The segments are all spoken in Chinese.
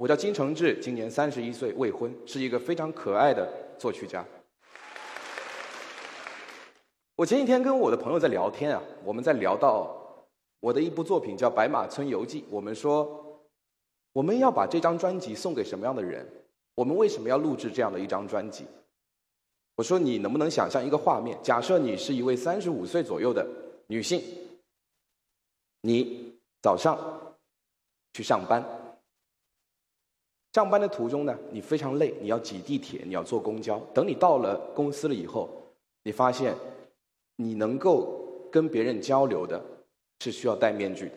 我叫金承志，今年三十一岁，未婚，是一个非常可爱的作曲家。我前几天跟我的朋友在聊天啊，我们在聊到我的一部作品叫《白马村游记》，我们说我们要把这张专辑送给什么样的人？我们为什么要录制这样的一张专辑？我说你能不能想象一个画面？假设你是一位三十五岁左右的女性，你早上去上班。上班的途中呢，你非常累，你要挤地铁，你要坐公交。等你到了公司了以后，你发现你能够跟别人交流的是需要戴面具的。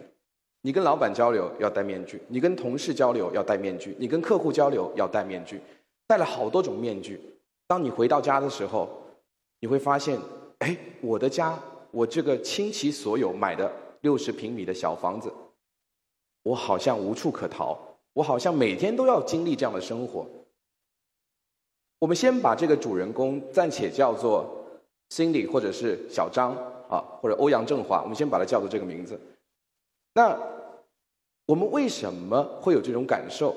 你跟老板交流要戴面具，你跟同事交流要戴面具，你跟客户交流要戴面具，戴了好多种面具。当你回到家的时候，你会发现，哎，我的家，我这个倾其所有买的六十平米的小房子，我好像无处可逃。我好像每天都要经历这样的生活。我们先把这个主人公暂且叫做 Cindy，或者是小张啊，或者欧阳震华，我们先把它叫做这个名字。那我们为什么会有这种感受？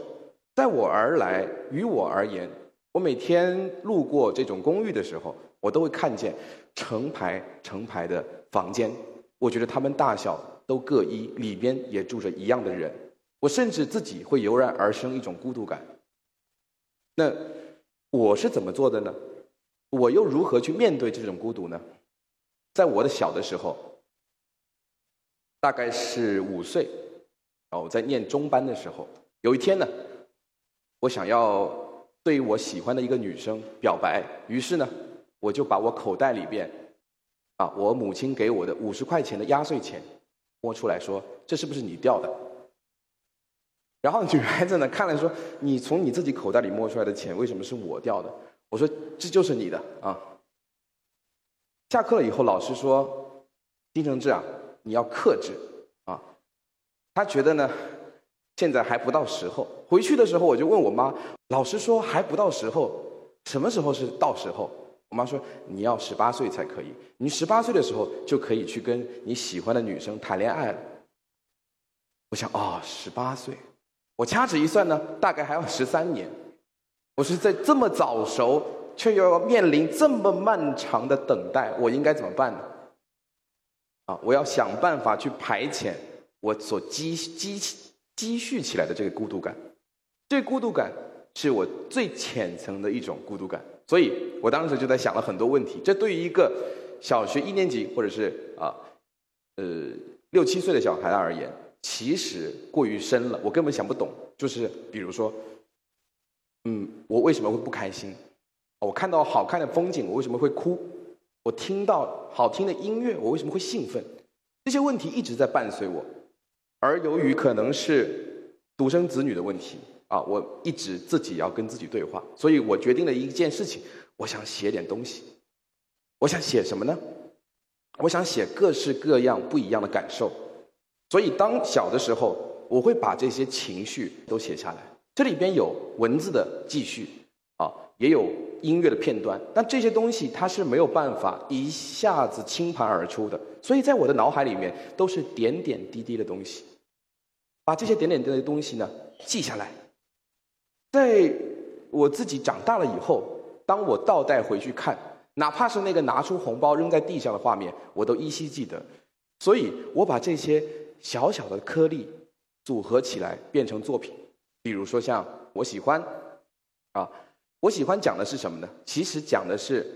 在我而来，于我而言，我每天路过这种公寓的时候，我都会看见成排成排的房间，我觉得他们大小都各一，里边也住着一样的人。我甚至自己会油然而生一种孤独感。那我是怎么做的呢？我又如何去面对这种孤独呢？在我的小的时候，大概是五岁，啊，我在念中班的时候，有一天呢，我想要对我喜欢的一个女生表白，于是呢，我就把我口袋里边，啊，我母亲给我的五十块钱的压岁钱，摸出来说：“这是不是你掉的？”然后女孩子呢看了说：“你从你自己口袋里摸出来的钱，为什么是我掉的？”我说：“这就是你的啊。”下课了以后，老师说：“丁承志啊，你要克制啊。”他觉得呢，现在还不到时候。回去的时候，我就问我妈：“老师说还不到时候，什么时候是到时候？”我妈说：“你要十八岁才可以，你十八岁的时候就可以去跟你喜欢的女生谈恋爱了。”我想：“哦，十八岁。”我掐指一算呢，大概还要十三年。我是在这么早熟，却又要面临这么漫长的等待，我应该怎么办呢？啊，我要想办法去排遣我所积积积蓄起来的这个孤独感。这孤独感是我最浅层的一种孤独感，所以我当时就在想了很多问题。这对于一个小学一年级或者是啊，呃六七岁的小孩而言。其实过于深了，我根本想不懂。就是比如说，嗯，我为什么会不开心？我看到好看的风景，我为什么会哭？我听到好听的音乐，我为什么会兴奋？这些问题一直在伴随我。而由于可能是独生子女的问题啊，我一直自己要跟自己对话，所以我决定了一件事情：我想写点东西。我想写什么呢？我想写各式各样不一样的感受。所以，当小的时候，我会把这些情绪都写下来。这里边有文字的记叙，啊，也有音乐的片段。但这些东西它是没有办法一下子倾盘而出的。所以在我的脑海里面都是点点滴滴的东西。把这些点点滴滴的东西呢记下来，在我自己长大了以后，当我倒带回去看，哪怕是那个拿出红包扔在地上的画面，我都依稀记得。所以我把这些。小小的颗粒组合起来变成作品，比如说像我喜欢，啊，我喜欢讲的是什么呢？其实讲的是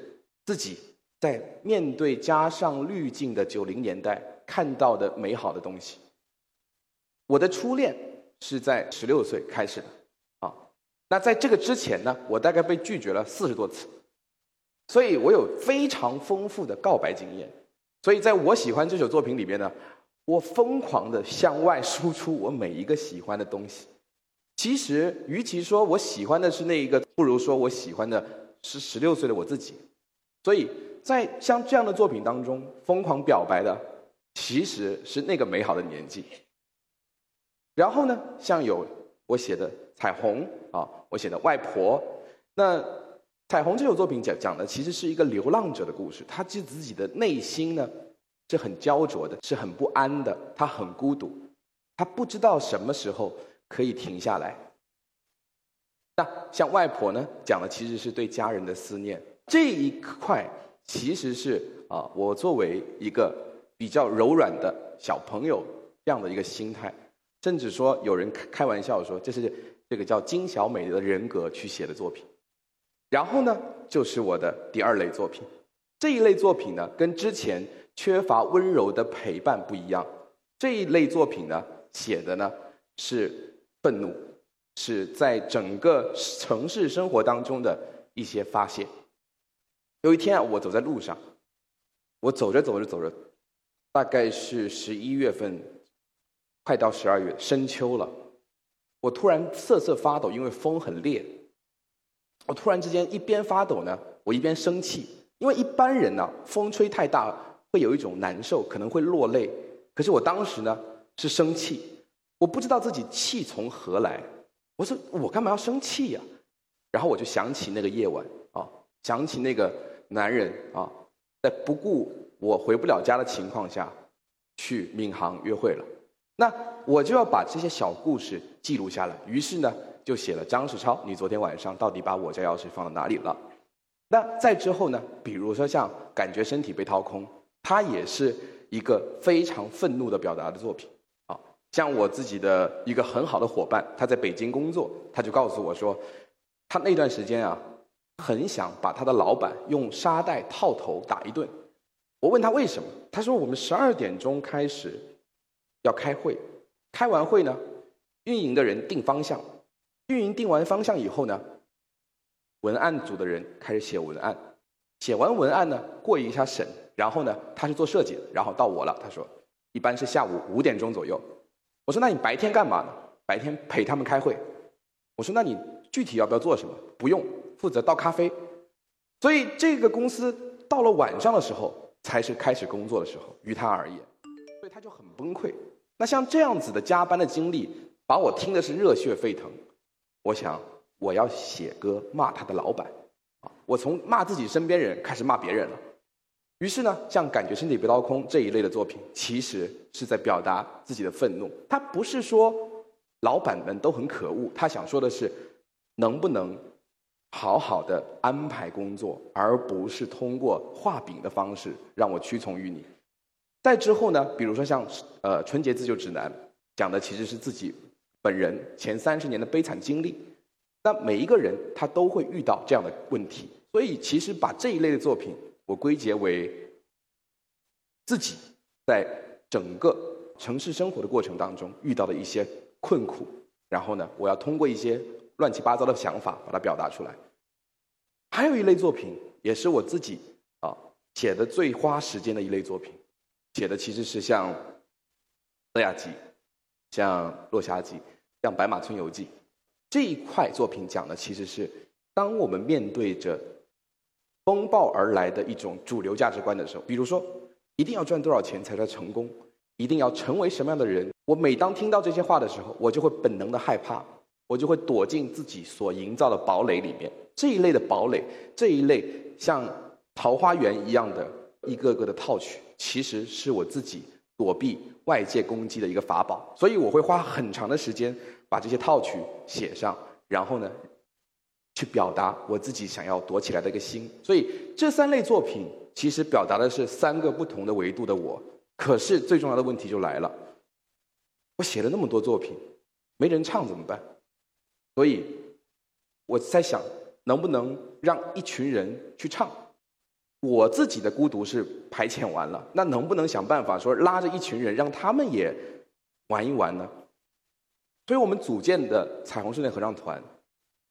自己在面对加上滤镜的九零年代看到的美好的东西。我的初恋是在十六岁开始的，啊，那在这个之前呢，我大概被拒绝了四十多次，所以我有非常丰富的告白经验。所以在我喜欢这首作品里边呢。我疯狂的向外输出我每一个喜欢的东西。其实，与其说我喜欢的是那一个，不如说我喜欢的是十六岁的我自己。所以在像这样的作品当中，疯狂表白的其实是那个美好的年纪。然后呢，像有我写的《彩虹》啊，我写的《外婆》。那《彩虹》这首作品讲讲的其实是一个流浪者的故事，他自己的内心呢。是很焦灼的，是很不安的，他很孤独，他不知道什么时候可以停下来。那像外婆呢，讲的其实是对家人的思念。这一块其实是啊，我作为一个比较柔软的小朋友这样的一个心态，甚至说有人开开玩笑说这是这个叫金小美的人格去写的作品。然后呢，就是我的第二类作品。这一类作品呢，跟之前缺乏温柔的陪伴不一样。这一类作品呢，写的呢是愤怒，是在整个城市生活当中的一些发泄。有一天啊，我走在路上，我走着走着走着，大概是十一月份，快到十二月深秋了，我突然瑟瑟发抖，因为风很烈。我突然之间一边发抖呢，我一边生气，因为一般人呢，风吹太大会有一种难受，可能会落泪。可是我当时呢是生气，我不知道自己气从何来。我说我干嘛要生气呀？然后我就想起那个夜晚啊，想起那个。男人啊，在不顾我回不了家的情况下，去闵行约会了。那我就要把这些小故事记录下来。于是呢，就写了张世超，你昨天晚上到底把我家钥匙放到哪里了？那再之后呢，比如说像感觉身体被掏空，它也是一个非常愤怒的表达的作品。啊，像我自己的一个很好的伙伴，他在北京工作，他就告诉我说，他那段时间啊。很想把他的老板用沙袋套头打一顿。我问他为什么，他说我们十二点钟开始要开会，开完会呢，运营的人定方向，运营定完方向以后呢，文案组的人开始写文案，写完文案呢过一下审，然后呢他是做设计的，然后到我了。他说一般是下午五点钟左右。我说那你白天干嘛呢？白天陪他们开会。我说那你具体要不要做什么？不用。负责倒咖啡，所以这个公司到了晚上的时候才是开始工作的时候，于他而言，所以他就很崩溃。那像这样子的加班的经历，把我听的是热血沸腾。我想我要写歌骂他的老板，啊，我从骂自己身边人开始骂别人了。于是呢，像感觉身体被掏空这一类的作品，其实是在表达自己的愤怒。他不是说老板们都很可恶，他想说的是，能不能？好好的安排工作，而不是通过画饼的方式让我屈从于你。再之后呢，比如说像呃《春节自救指南》，讲的其实是自己本人前三十年的悲惨经历。那每一个人他都会遇到这样的问题，所以其实把这一类的作品，我归结为自己在整个城市生活的过程当中遇到的一些困苦，然后呢，我要通过一些。乱七八糟的想法，把它表达出来。还有一类作品，也是我自己啊写的最花时间的一类作品，写的其实是像《德亚记》、像《落霞记》、像《白马村游记》这一块作品，讲的其实是当我们面对着风暴而来的一种主流价值观的时候，比如说一定要赚多少钱才算成功，一定要成为什么样的人。我每当听到这些话的时候，我就会本能的害怕。我就会躲进自己所营造的堡垒里面。这一类的堡垒，这一类像桃花源一样的一个个的套取，其实是我自己躲避外界攻击的一个法宝。所以我会花很长的时间把这些套取写上，然后呢，去表达我自己想要躲起来的一个心。所以这三类作品其实表达的是三个不同的维度的我。可是最重要的问题就来了，我写了那么多作品，没人唱怎么办？所以我在想，能不能让一群人去唱？我自己的孤独是排遣完了，那能不能想办法说拉着一群人，让他们也玩一玩呢？所以我们组建的彩虹室内合唱团，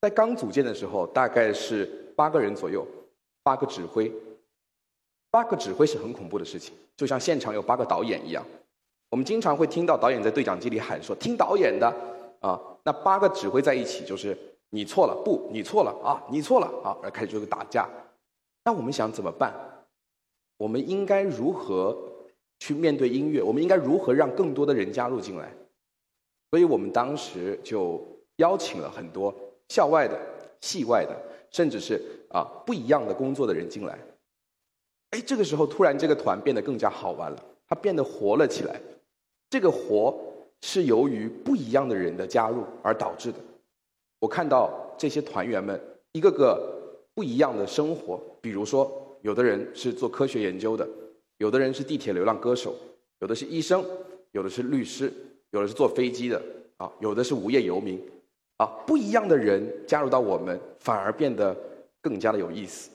在刚组建的时候，大概是八个人左右，八个指挥，八个指挥是很恐怖的事情，就像现场有八个导演一样。我们经常会听到导演在对讲机里喊说：“听导演的啊。”那八个指挥在一起，就是你错了，不，你错了啊，你错了啊，而开始就是打架。那我们想怎么办？我们应该如何去面对音乐？我们应该如何让更多的人加入进来？所以我们当时就邀请了很多校外的、系外的，甚至是啊不一样的工作的人进来。哎，这个时候突然这个团变得更加好玩了，它变得活了起来。这个活。是由于不一样的人的加入而导致的。我看到这些团员们一个个不一样的生活，比如说，有的人是做科学研究的，有的人是地铁流浪歌手，有的是医生，有的是律师，有的是坐飞机的，啊，有的是无业游民，啊，不一样的人加入到我们，反而变得更加的有意思。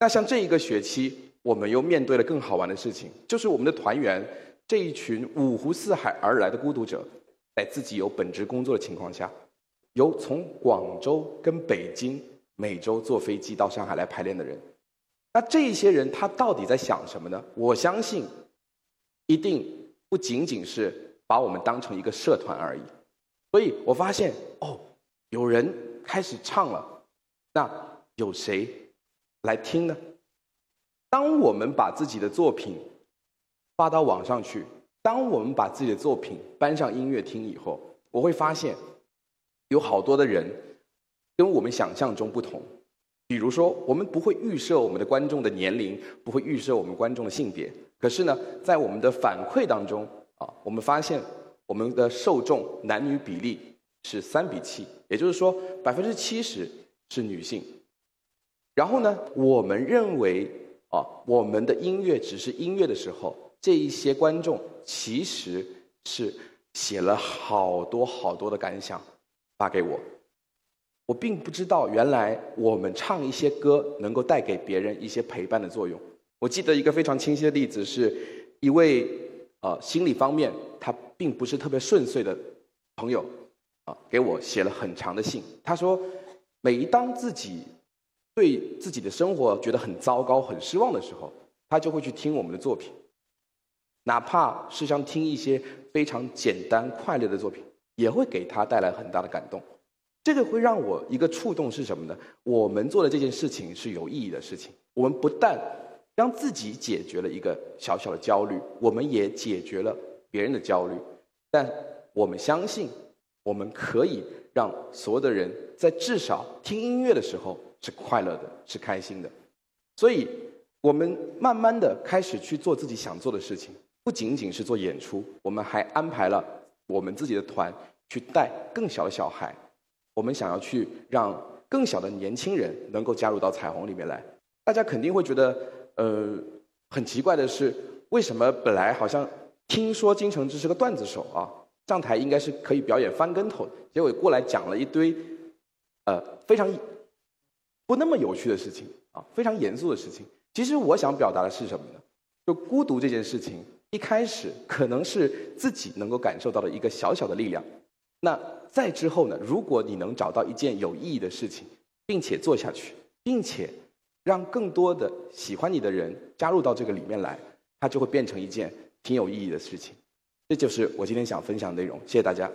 那像这一个学期，我们又面对了更好玩的事情，就是我们的团员这一群五湖四海而来的孤独者，在自己有本职工作的情况下，由从广州跟北京每周坐飞机到上海来排练的人，那这些人他到底在想什么呢？我相信，一定不仅仅是把我们当成一个社团而已。所以我发现，哦，人开始唱了，那有谁？来听呢？当我们把自己的作品发到网上去，当我们把自己的作品搬上音乐厅以后，我会发现有好多的人跟我们想象中不同。比如说，我们不会预设我们的观众的年龄，不会预设我们观众的性别。可是呢，在我们的反馈当中啊，我们发现我们的受众男女比例是三比七，也就是说百分之七十是女性。然后呢，我们认为啊，我们的音乐只是音乐的时候，这一些观众其实是写了好多好多的感想发给我。我并不知道，原来我们唱一些歌能够带给别人一些陪伴的作用。我记得一个非常清晰的例子，是一位呃心理方面他并不是特别顺遂的朋友啊，给我写了很长的信。他说，每当自己对自己的生活觉得很糟糕、很失望的时候，他就会去听我们的作品，哪怕是像听一些非常简单、快乐的作品，也会给他带来很大的感动。这个会让我一个触动是什么呢？我们做的这件事情是有意义的事情。我们不但让自己解决了一个小小的焦虑，我们也解决了别人的焦虑。但我们相信，我们可以让所有的人在至少听音乐的时候。是快乐的，是开心的，所以我们慢慢的开始去做自己想做的事情，不仅仅是做演出，我们还安排了我们自己的团去带更小的小孩，我们想要去让更小的年轻人能够加入到彩虹里面来。大家肯定会觉得，呃，很奇怪的是，为什么本来好像听说金承志是个段子手啊，上台应该是可以表演翻跟头，结果过来讲了一堆，呃，非常。不那么有趣的事情啊，非常严肃的事情。其实我想表达的是什么呢？就孤独这件事情，一开始可能是自己能够感受到的一个小小的力量。那再之后呢？如果你能找到一件有意义的事情，并且做下去，并且让更多的喜欢你的人加入到这个里面来，它就会变成一件挺有意义的事情。这就是我今天想分享的内容。谢谢大家。